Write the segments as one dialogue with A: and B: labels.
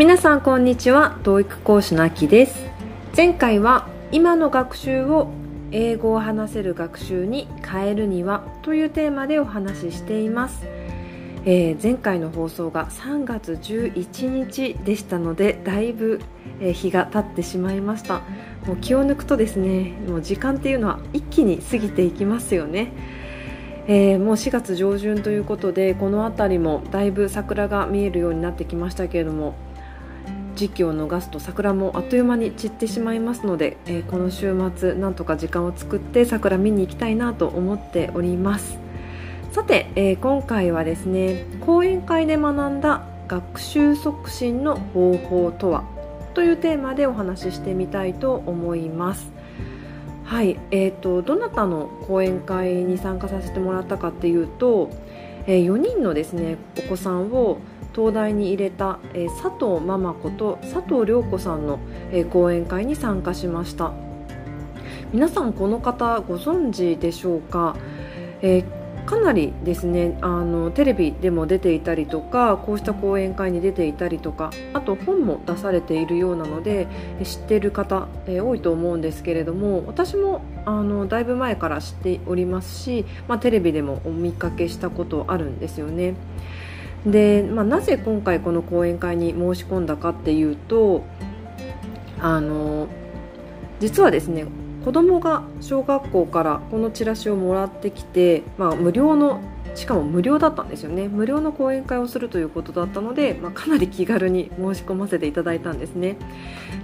A: 皆さんこんにちは。TOEIC 講師のあきです。前回は今の学習を英語を話せる学習に変えるにはというテーマでお話ししています、えー、前回の放送が3月11日でしたのでだいぶ日が経ってしまいました。もう気を抜くとですねもう時間っていうのは一気に過ぎていきますよね。えー、もう4月上旬ということでこの辺りもだいぶ桜が見えるようになってきましたけれども時期を逃すと桜もあっという間に散ってしまいますので、えー、この週末なんとか時間を作って桜見に行きたいなと思っております。さて、えー、今回はですね講演会で学んだ学習促進の方法とはというテーマでお話ししてみたいと思います。はい、えーと、どなたの講演会に参加させてもらったかっていうと、えー、4人のですねお子さんを東大に入れた、えー、佐藤ママ子と佐藤涼子さんの、えー、講演会に参加しました皆さんこの方ご存知でしょうか、えーかなりですねあのテレビでも出ていたりとかこうした講演会に出ていたりとかあと本も出されているようなので知っている方、え、多いと思うんですけれども私もあのだいぶ前から知っておりますし、まあ、テレビでもお見かけしたことあるんですよね。で、まあ、なぜ今回この講演会に申し込んだかっていうとあの実はですね子供が小学校からこのチラシをもらってきて、まあ、無料のしかも無料だったんですよね。無料の講演会をするということだったので、まあ、かなり気軽に申し込ませていただいたんですね。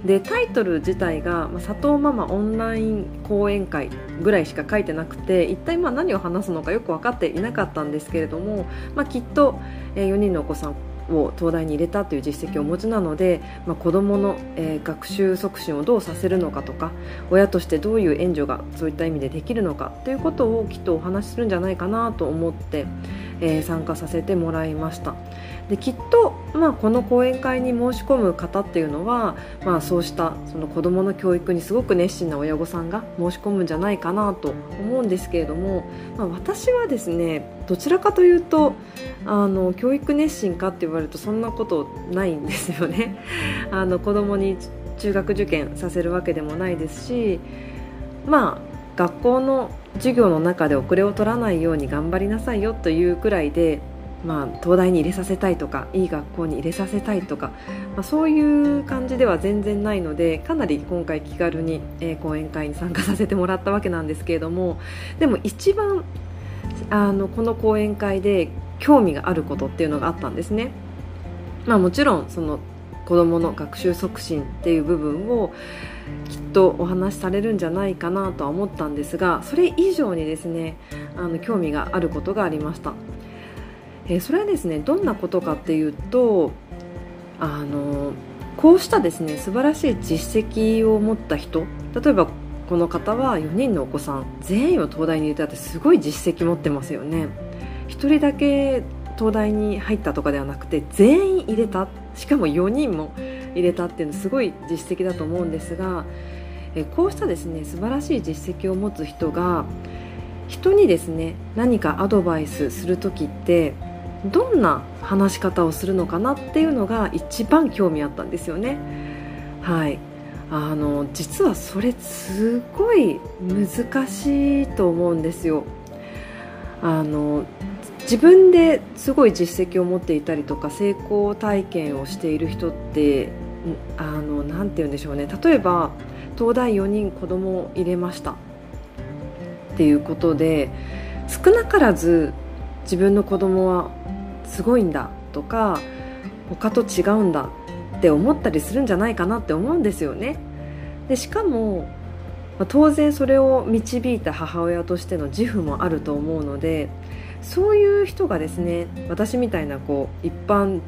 A: でタイトル自体が、ま、佐藤ママオンライン講演会ぐらいしか書いてなくて一体まあ何を話すのかよく分かっていなかったんですけれども、まあ、きっと、4人のお子さんを東大に入れたという実績をお持ちなので、まあ、子どもの、えー、学習促進をどうさせるのかとか親としてどういう援助がそういった意味でできるのかということをきっとお話しするんじゃないかなと思って、えー、参加させてもらいましたできっと、まあ、この講演会に申し込む方っていうのは、まあ、そうしたその子どもの教育にすごく熱心な親御さんが申し込むんじゃないかなと思うんですけれども、まあ、私はですねどちらかというとあの教育熱心かって言われるとそんなことないんですよね。あの子供に中学受験させるわけでもないですしまあ学校の授業の中で遅れを取らないように頑張りなさいよというくらいで、まあ、東大に入れさせたいとかいい学校に入れさせたいとか、まあ、そういう感じでは全然ないのでかなり今回気軽に、え、講演会に参加させてもらったわけなんですけれどもでも一番あのこの講演会で興味があることっていうのがあったんですね。まあ、もちろんその子どもの学習促進っていう部分をきっとお話しされるんじゃないかなとは思ったんですがそれ以上にですねあの興味があることがありました、えー、それはですねどんなことかっていうとあのこうしたですね素晴らしい実績を持った人例えばこの方は4人のお子さん全員を東大に入れたってすごい実績持ってますよね。1人だけ東大に入ったとかではなくて全員入れた。っしかも4人も入れたっていうのすごい実績だと思うんですがえこうしたですね素晴らしい実績を持つ人が人にですね何かアドバイスする時ってどんな話し方をするのかなっていうのが一番興味あったんですよね。はいあの実はそれすごい難しいと思うんですよあの自分ですごい実績を持っていたりとか成功体験をしている人ってあのなて言うんでしょうね。例えば東大4人子供を入れました。っていうことで少なからず自分の子供はすごいんだとか他と違うんだって思ったりするんじゃないかなって思うんですよね。でしかも、当然それを導いた母親としての自負もあると思うのでそういう人がですね私みたいなこう一般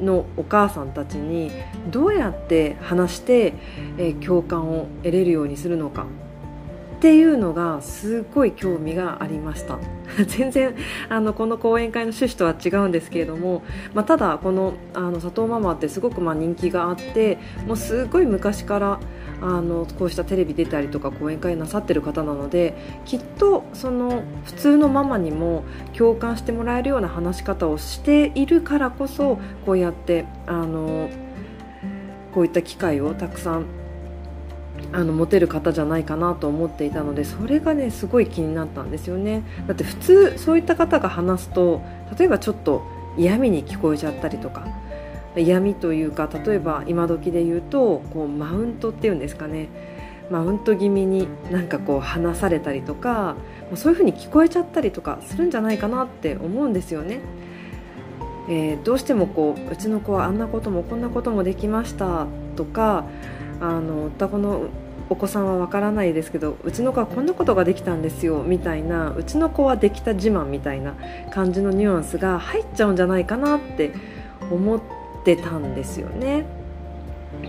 A: のお母さんたちにどうやって話して、え、共感を得れるようにするのかっていうのがすごい興味がありました。全然あのこの講演会の趣旨とは違うんですけれども、まあ、ただこのあの佐藤ママってすごくま人気があってもうすごい昔からあのこうしたテレビ出たりとか講演会なさってる方なのできっとその普通のママにも共感してもらえるような話し方をしているからこそこうやってあのこういった機会をたくさんあの持てる方じゃないかなと思っていたのでそれがねすごい気になったんですよね。だって普通そういった方が話すと例えばちょっと嫌味に聞こえちゃったりとか嫌味というか例えば今時で言うとこうマウントっていうんですかねマウント気味になんかこう話されたりとかそういう風に聞こえちゃったりとかするんじゃないかなって思うんですよね。えー、どうしてもこううちの子はあんなこともこんなこともできましたとかあの双子のお子さんはわからないですけどうちの子はこんなことができたんですよみたいなうちの子はできた自慢みたいな感じのニュアンスが入っちゃうんじゃないかなって思っててたんですよね。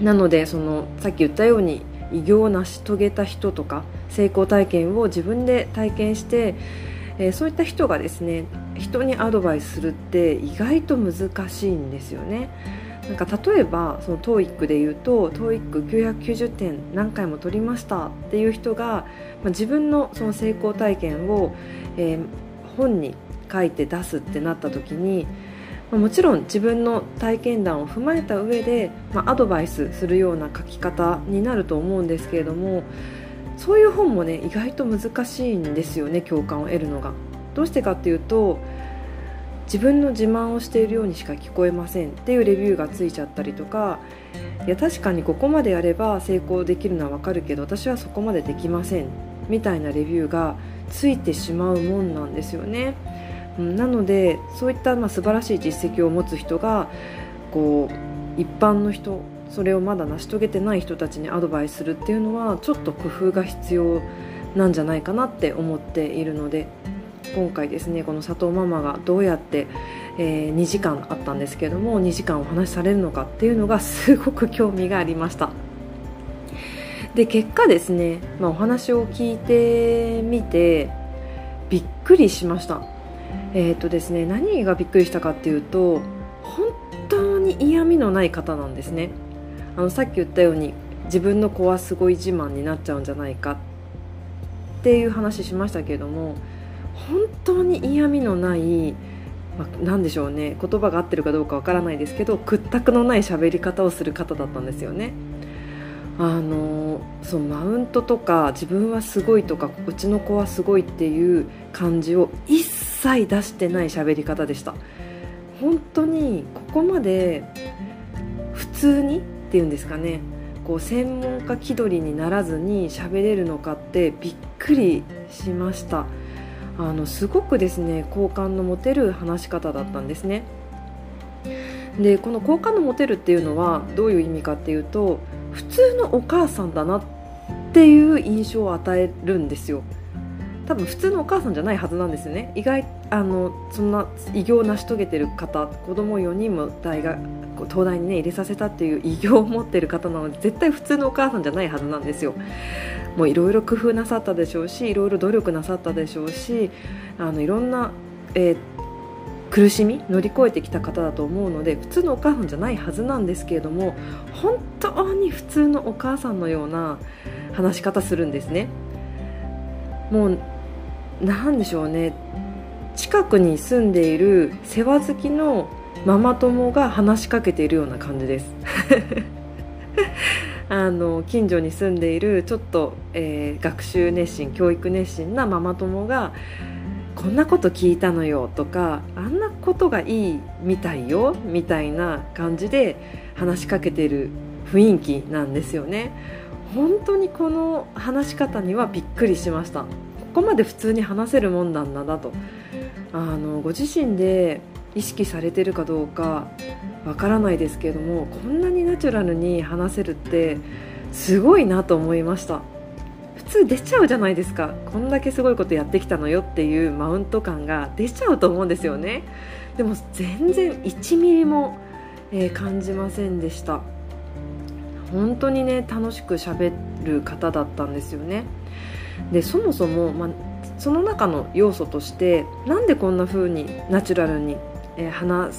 A: なのでそのさっき言ったように偉業を成し遂げた人とか成功体験を自分で体験して、えー、そういった人がですね人にアドバイスするって意外と難しいんですよね。なんか例えばその TOEIC で言うと TOEIC990 点何回も取りましたっていう人が、まあ、自分のその成功体験を、えー、本に書いて出すってなった時に、もちろん自分の体験談を踏まえた上で、まあ、アドバイスするような書き方になると思うんですけれどもそういう本もね意外と難しいんですよね共感を得るのが。どうしてかっていうと自分の自慢をしているようにしか聞こえませんっていうレビューがついちゃったりとかいや確かにここまでやれば成功できるのは分かるけど私はそこまでできませんみたいなレビューがついてしまうもんなんですよね。なのでそういったまあ素晴らしい実績を持つ人がこう一般の人それをまだ成し遂げてない人たちにアドバイスするっていうのはちょっと工夫が必要なんじゃないかなって思っているので今回ですねこの佐藤ママがどうやって、えー、2時間あったんですけども2時間お話しされるのかっていうのがすごく興味がありました。で結果ですね、まあ、お話を聞いてみてびっくりしました。え、ー、とですね何がびっくりしたかっていうと本当に嫌味のない方なんですね。あのさっき言ったように自分の子はすごい自慢になっちゃうんじゃないか。っていう話しましたけれども本当に嫌味のない、まあ、なんでしょうね。言葉が合ってるかどうかわからないですけど屈託のない喋り方をする方だったんですよね。あのそのマウントとか自分はすごいとかうちの子はすごいっていう感じを一切出してない喋り方でした。本当にここまで普通にっていうんですかね。こう専門家気取りにならずに喋れるのかってびっくりしました。あのすごくですね好感の持てる話し方だったんですね。でこの好感の持てるっていうのはどういう意味かっていうと普通のお母さんだなっていう印象を与えるんですよ。多分普通のお母さんじゃないはずなんですね。意外あのそんな偉業を成し遂げてる方子供4人も大学東大にね入れさせたっていう偉業を持ってる方なので絶対普通のお母さんじゃないはずなんですよ。もういろいろ工夫なさったでしょうしいろいろ努力なさったでしょうしあのいろんな、えー、苦しみ乗り越えてきた方だと思うので普通のお母さんじゃないはずなんですけれども本当に普通のお母さんのような話し方するんですね。もう何でしょうね。近くに住んでいる世話好きのママ友が話しかけているような感じです。あの近所に住んでいるちょっと、えー、学習熱心教育熱心なママ友がこんなこと聞いたのよとかあんなことがいいみたいよみたいな感じで話しかけている雰囲気なんですよね。本当にこの話し方にはびっくりしました。ここまで普通に話せるもんなんだなと。あのご自身で意識されてるかどうかわからないですけれどもこんなにナチュラルに話せるってすごいなと思いました。普通出ちゃうじゃないですか。こんだけすごいことやってきたのよっていうマウント感が出ちゃうと思うんですよね。でも全然1ミリも、え、感じませんでした。本当にね楽しくしゃべる方だったんですよね。でそもそも、まあ、その中の要素としてなんでこんな風にナチュラルにえ、話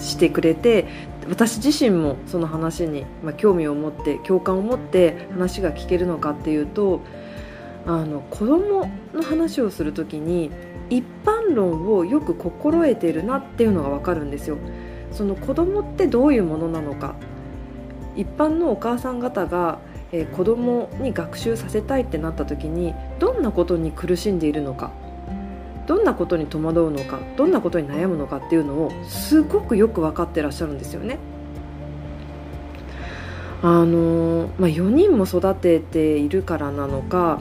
A: してくれて私自身もその話に、まあ、興味を持って共感を持って話が聞けるのかっていうとあの子供の話をする時に一般論をよく心得ているなっていうのが分かるんですよ。その子供ってどういうものなのか一般のお母さん方が、えー、子供に学習させたいってなった時にどんなことに苦しんでいるのかどんなことに戸惑うのかどんなことに悩むのかっていうのをすごくよく分かってらっしゃるんですよね。あのまあ、4人も育てているからなのか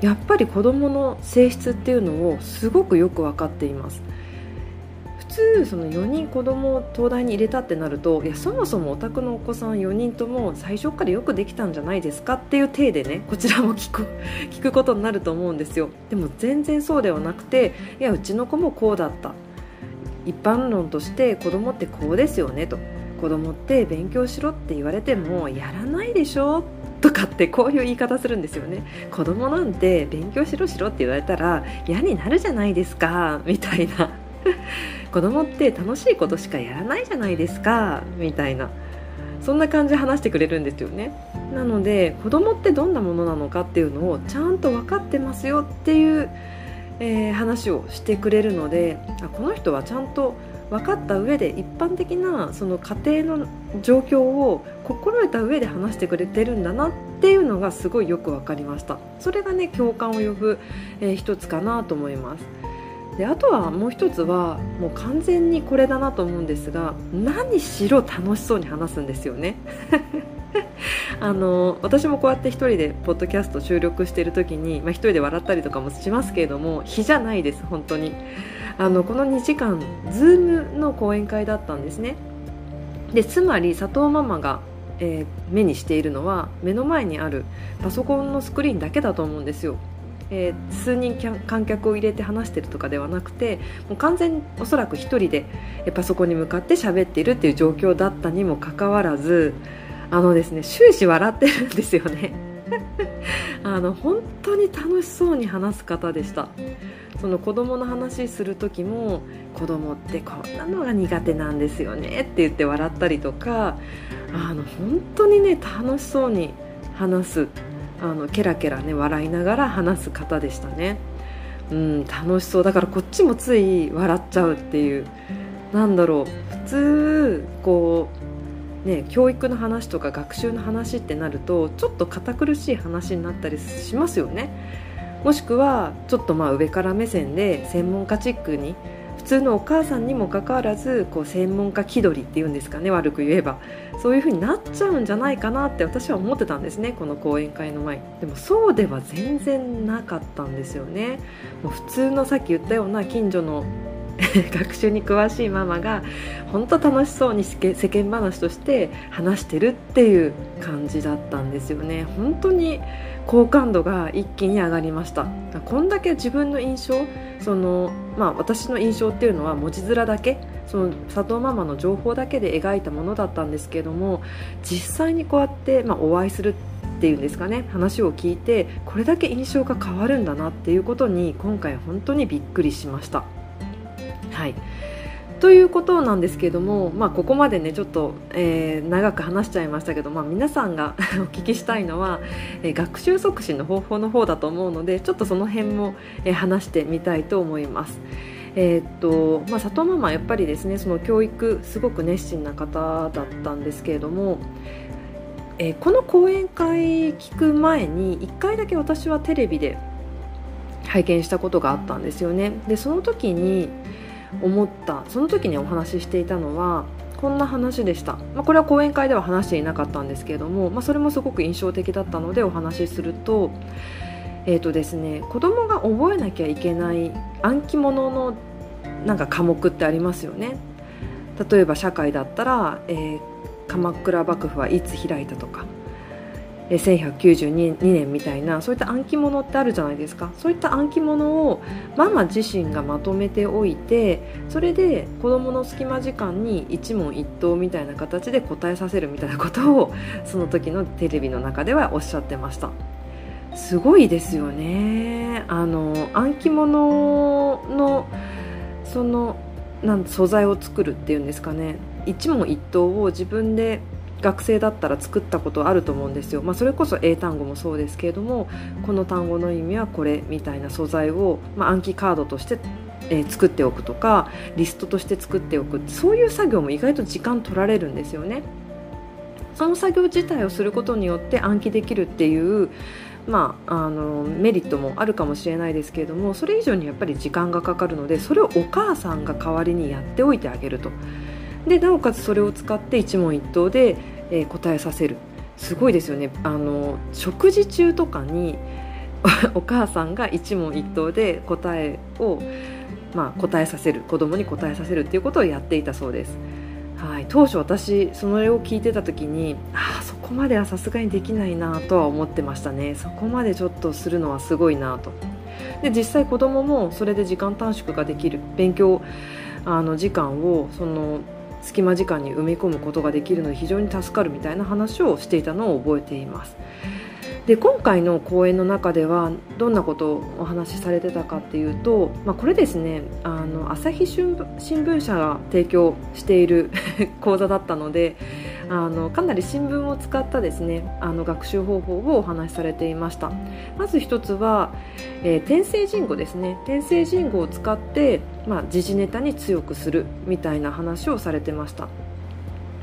A: やっぱり子どもの性質っていうのをすごくよく分かっています。通その4人子供を東大に入れたってなるといやそもそもお宅のお子さん4人とも最初からよくできたんじゃないですかっていう体でねこちらも聞く 聞くことになると思うんですよ。でも全然そうではなくていやうちの子もこうだった。一般論として子供ってこうですよねと。子供って勉強しろって言われてもやらないでしょとかってこういう言い方するんですよね。子供なんて勉強しろしろって言われたら嫌になるじゃないですかみたいな。子供って楽しいことしかやらないじゃないですかみたいな。そんな感じで話してくれるんですよね。なので子供ってどんなものなのかっていうのをちゃんと分かってますよっていう、えー、話をしてくれるのであこの人はちゃんと分かった上で一般的なその家庭の状況を心得た上で話してくれてるんだなっていうのがすごいよく分かりました。それがね共感を呼ぶ、えー、一つかなと思います。であとはもう一つはもう完全にこれだなと思うんですが何しろ楽しそうに話すんですよね。あの私もこうやって1人でポッドキャスト収録している時に、まあ、1人で笑ったりとかもしますけれども日じゃないです本当に。あのこの2時間 Zoom の講演会だったんですね。でつまり佐藤ママが、えー、目にしているのは目の前にあるパソコンのスクリーンだけだと思うんですよ。えー、数人観客を入れて話してるとかではなくてもう完全におそらく1人でパソコンに向かって喋っているっていう状況だったにもかかわらずあのですね終始笑ってるんですよね。あの本当に楽しそうに話す方でした。その子供の話する時も子供ってこんなのが苦手なんですよねって言って笑ったりとかあの本当にね楽しそうに話す。あのケラケラね笑いながら話す方でしたね。うん楽しそう。だからこっちもつい笑っちゃうっていう。なんだろう。普通こうね教育の話とか学習の話ってなるとちょっと堅苦しい話になったりしますよね。もしくはちょっとまあ上から目線で専門家チックに普通のお母さんにもかかわらずこう専門家気取りっていうんですかね悪く言えば。そういう風になっちゃうんじゃないかなって私は思ってたんですねこの講演会の前。でもそうでは全然なかったんですよね。もう普通のさっき言ったような近所の 学習に詳しいママが本当楽しそうに世間話として話してるっていう感じだったんですよね。本当に好感度が一気に上がりましたこんだけ自分の印象その、まあ、私の印象っていうのは文字面だけその佐藤ママの情報だけで描いたものだったんですけれども実際にこうやって、まあ、お会いするっていうんですかね話を聞いてこれだけ印象が変わるんだなっていうことに今回本当にびっくりしました。はいということなんですけれども、まあ、ここまでねちょっと、えー、長く話しちゃいましたけど、まあ、皆さんが お聞きしたいのは、えー、学習促進の方法の方だと思うのでちょっとその辺も、えー、話してみたいと思います。えー、っとまあ、佐藤ママやっぱりですねその教育すごく熱心な方だったんですけれども、えー、この講演会聞く前に1回だけ私はテレビで拝見したことがあったんですよねでその時に思った。その時にお話ししていたのはこんな話でした、まあ、これは講演会では話していなかったんですけれども、まあ、それもすごく印象的だったのでお話しすると,、えーとですね、子供が覚えなきゃいけない暗記物のなんか科目ってありますよね。例えば社会だったら、えー、鎌倉幕府はいつ開いたとか1192年みたいなそういった暗記物ってあるじゃないですか。そういった暗記物をママ自身がまとめておいてそれで子どもの隙間時間に一問一答みたいな形で答えさせるみたいなことをその時のテレビの中ではおっしゃってました。すごいですよね。あの暗記物のそのなん素材を作るっていうんですかね。一問一答を自分で学生だったら作ったことあると思うんですよ、まあ、それこそ英単語もそうですけれどもこの単語の意味はこれみたいな素材を、まあ、暗記カードとしてえー、作っておくとかリストとして作っておくそういう作業も意外と時間取られるんですよね。その作業自体をすることによって暗記できるっていうまあ、あのメリットもあるかもしれないですけれどもそれ以上にやっぱり時間がかかるのでそれをお母さんが代わりにやっておいてあげると。でなおかつそれを使って一問一答で、えー、答えさせる。すごいですよね。あの食事中とかに お母さんが一問一答で答えを、まあ、答えさせる。子供に答えさせるっていうことをやっていたそうです。はい、当初私それを聞いてた時にああそこまではさすがにできないなとは思ってましたね。そこまでちょっとするのはすごいなと。で実際子供もそれで時間短縮ができる。勉強あの時間をその隙間時間に埋め込むことができるので非常に助かるみたいな話をしていたのを覚えています。で今回の講演の中ではどんなことをお話しされてたかっていうと、まあ、これですねあの朝日新聞社が提供している 講座だったのであのかなり新聞を使ったですねあの学習方法をお話しされていました。まず一つは、えー、転生人語ですね。転生人語を使って、まあ、時事ネタに強くするみたいな話をされてました。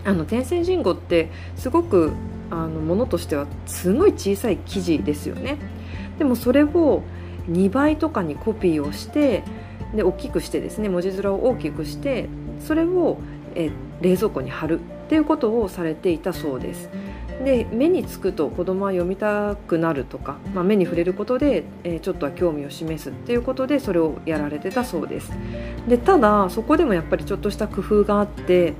A: あの転生人語ってすごくあのものとしてはすごい小さい記事ですよね。でもそれを2倍とかにコピーをしてで大きくしてですね文字面を大きくしてそれをえ冷蔵庫に貼る。っていうことをされていたそうです。で目につくと子供は読みたくなるとか、まあ、目に触れることで、えー、ちょっとは興味を示すっていうことでそれをやられてたそうです。でただそこでもやっぱりちょっとした工夫があって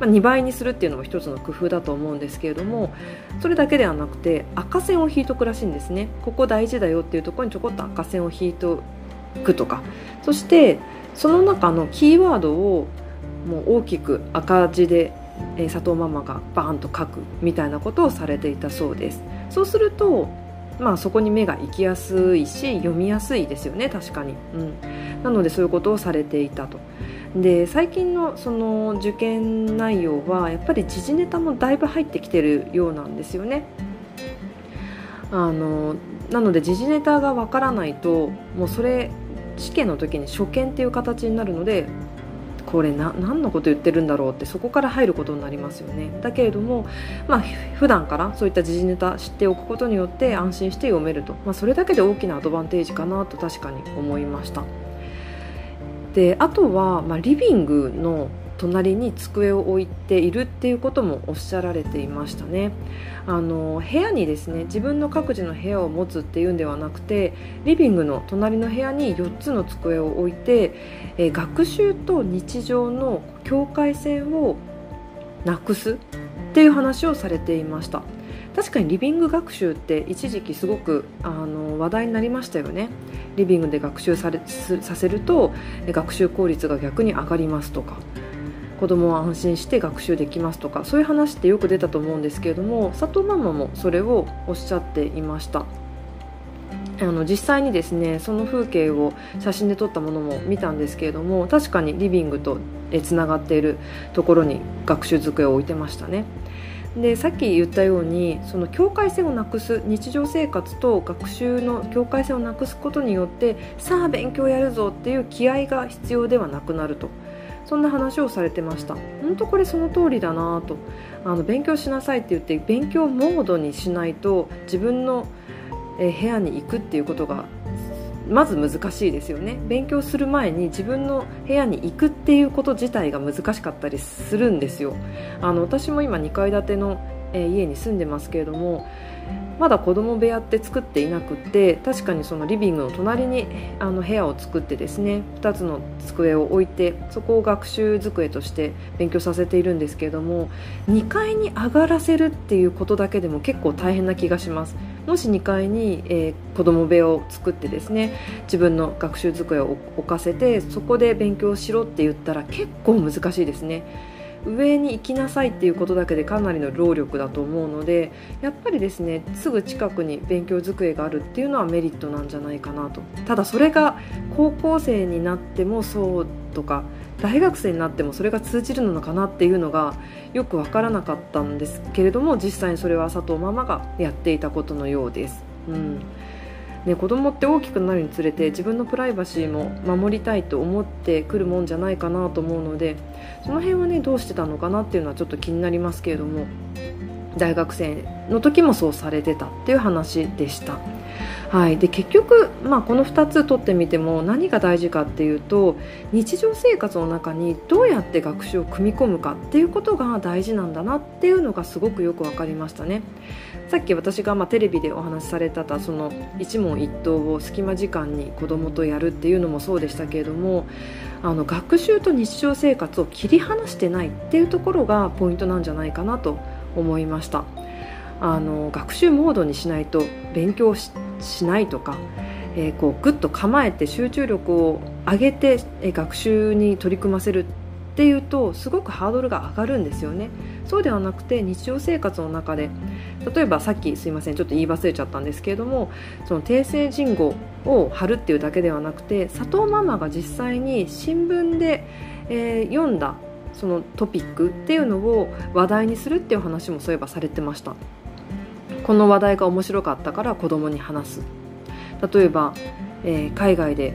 A: まあ、2倍にするっていうのも一つの工夫だと思うんですけれどもそれだけではなくて赤線を引いとくらしいんですね。ここ大事だよっていうところにちょこっと赤線を引いとくとか。そしてその中のキーワードをもう大きく赤字で、え、佐藤ママがバーンと書くみたいなことをされていたそうです。そうするとまあそこに目が行きやすいし読みやすいですよね確かに、うん、なのでそういうことをされていたと。で最近のその受験内容はやっぱり時事ネタもだいぶ入ってきてるようなんですよね。あのなので時事ネタがわからないともうそれ試験の時に初見っていう形になるのでこれな何のこと言ってるんだろうってそこから入ることになりますよねだけれども、まあ普段からそういった時事ネタ知っておくことによって安心して読めると、まあ、それだけで大きなアドバンテージかなと確かに思いました。であとは、まあ、リビングの隣に机を置いているっていうこともおっしゃられていましたね。あの部屋にですね自分の各自の部屋を持つっていうんではなくてリビングの隣の部屋に4つの机を置いて、え学習と日常の境界線をなくすっていう話をされていました。確かにリビング学習って一時期すごくあの話題になりましたよね。リビングで学習されさせると学習効率が逆に上がりますとか。子供は安心して学習できますとかそういう話ってよく出たと思うんですけれども佐藤ママもそれをおっしゃっていました。あの実際にですねその風景を写真で撮ったものも見たんですけれども確かにリビングとつながっているところに学習机を置いてましたね。でさっき言ったようにその境界線をなくす日常生活と学習の境界線をなくすことによってさあ勉強やるぞっていう気合が必要ではなくなると。そんな話をされてました。本当これその通りだなと。あの勉強しなさいって言って勉強モードにしないと自分の部屋に行くっていうことがまず難しいですよね。勉強する前に自分の部屋に行くっていうこと自体が難しかったりするんですよ。あの私も今2階建ての、え家に住んでますけれどもまだ子供部屋って作っていなくって確かにそのリビングの隣にあの部屋を作ってですね2つの机を置いてそこを学習机として勉強させているんですけれども2階に上がらせるっていうことだけでも結構大変な気がします。もし2階に、えー、子供部屋を作ってですね自分の学習机を置かせてそこで勉強しろって言ったら結構難しいですね。上に行きなさいっていうことだけでかなりの労力だと思うのでやっぱりですねすぐ近くに勉強机があるっていうのはメリットなんじゃないかなとただそれが高校生になってもそうとか大学生になってもそれが通じるのかなっていうのがよく分からなかったんですけれども実際にそれは佐藤ママがやっていたことのようです。うんね、子供って大きくなるにつれて自分のプライバシーも守りたいと思ってくるもんじゃないかなと思うのでその辺はねどうしてたのかなっていうのはちょっと気になりますけれども大学生の時もそうされてたっていう話でした。はい、で結局、まあ、この2つ取ってみても何が大事かっていうと日常生活の中にどうやって学習を組み込むかっていうことが大事なんだなっていうのがすごくよく分かりましたね。さっき私がまあテレビでお話しされたその一問一答を隙間時間に子どもとやるっていうのもそうでしたけれどもあの学習と日常生活を切り離してないっていうところがポイントなんじゃないかなと思いました。あの学習モードにしないと勉強しないとか、えー、こうグッと構えて集中力を上げて、えー、学習に取り組ませるっていうとすごくハードルが上がるんですよね。そうではなくて日常生活の中で例えばさっきすいませんちょっと言い忘れちゃったんですけれどもその訂正人語を貼るっていうだけではなくて佐藤ママが実際に新聞で、えー、読んだそのトピックっていうのを話題にするっていう話もそういえばされてました。この話題が面白かったから子供に話す。例えば、えー、海外で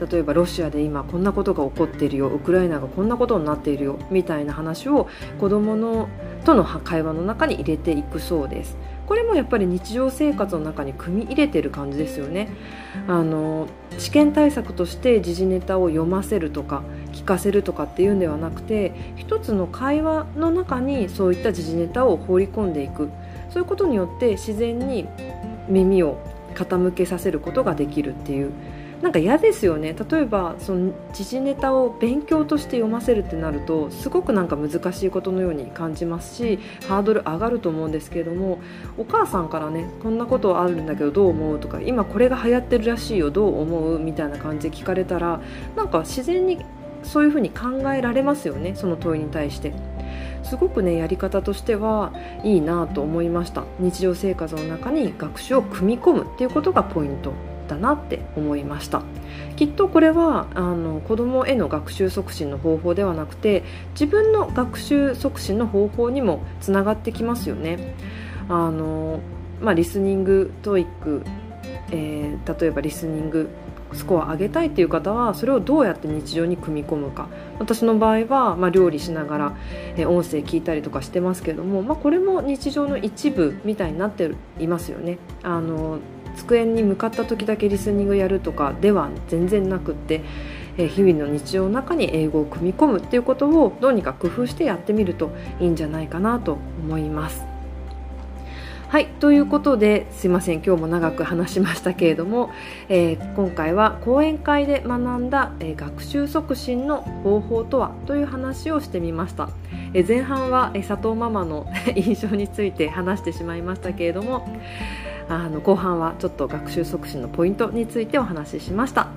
A: 例えばロシアで今こんなことが起こっているよウクライナがこんなことになっているよみたいな話を子供のとの会話の中に入れていくそうです。これもやっぱり日常生活の中に組み入れてる感じですよね。あの試験対策として時事ネタを読ませるとか聞かせるとかっていうんではなくて一つの会話の中にそういった時事ネタを放り込んでいく。そういうことによって自然に耳を傾けさせることができるっていう。なんか嫌ですよね。例えばその時事ネタを勉強として読ませるってなるとすごくなんか難しいことのように感じますしハードル上がると思うんですけれどもお母さんからねこんなことあるんだけどどう思うとか今これが流行ってるらしいよどう思うみたいな感じで聞かれたらなんか自然にそういうふうに考えられますよねその問いに対して。すごくねやり方としてはいいなと思いました。日常生活の中に学習を組み込むっていうことがポイント。だなって思いました。きっとこれはあの子どもへの学習促進の方法ではなくて自分の学習促進の方法にもつながってきますよね。あの、まあ、リスニングトイック、えー、例えばリスニングスコア上げたいっていう方はそれをどうやって日常に組み込むか。私の場合は、まあ、料理しながら、え音声聞いたりとかしてますけども、まあ、これも日常の一部みたいになっていますよね。あの机に向かった時だけリスニングやるとかでは全然なくって、日々の日常の中に英語を組み込むっていうことをどうにか工夫してやってみるといいんじゃないかなと思います。はいということですいません今日も長く話しましたけれども、えー、今回は講演会で学んだ、えー、学習促進の方法とはという話をしてみました、えー、前半は、え佐藤ママの 印象について話してしまいましたけれどもあの後半はちょっと学習促進のポイントについてお話ししました、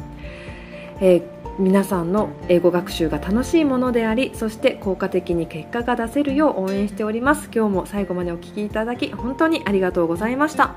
A: えー皆さんの英語学習が楽しいものでありそして効果的に結果が出せるよう応援しております。今日も最後までお聴きいただき本当にありがとうございました。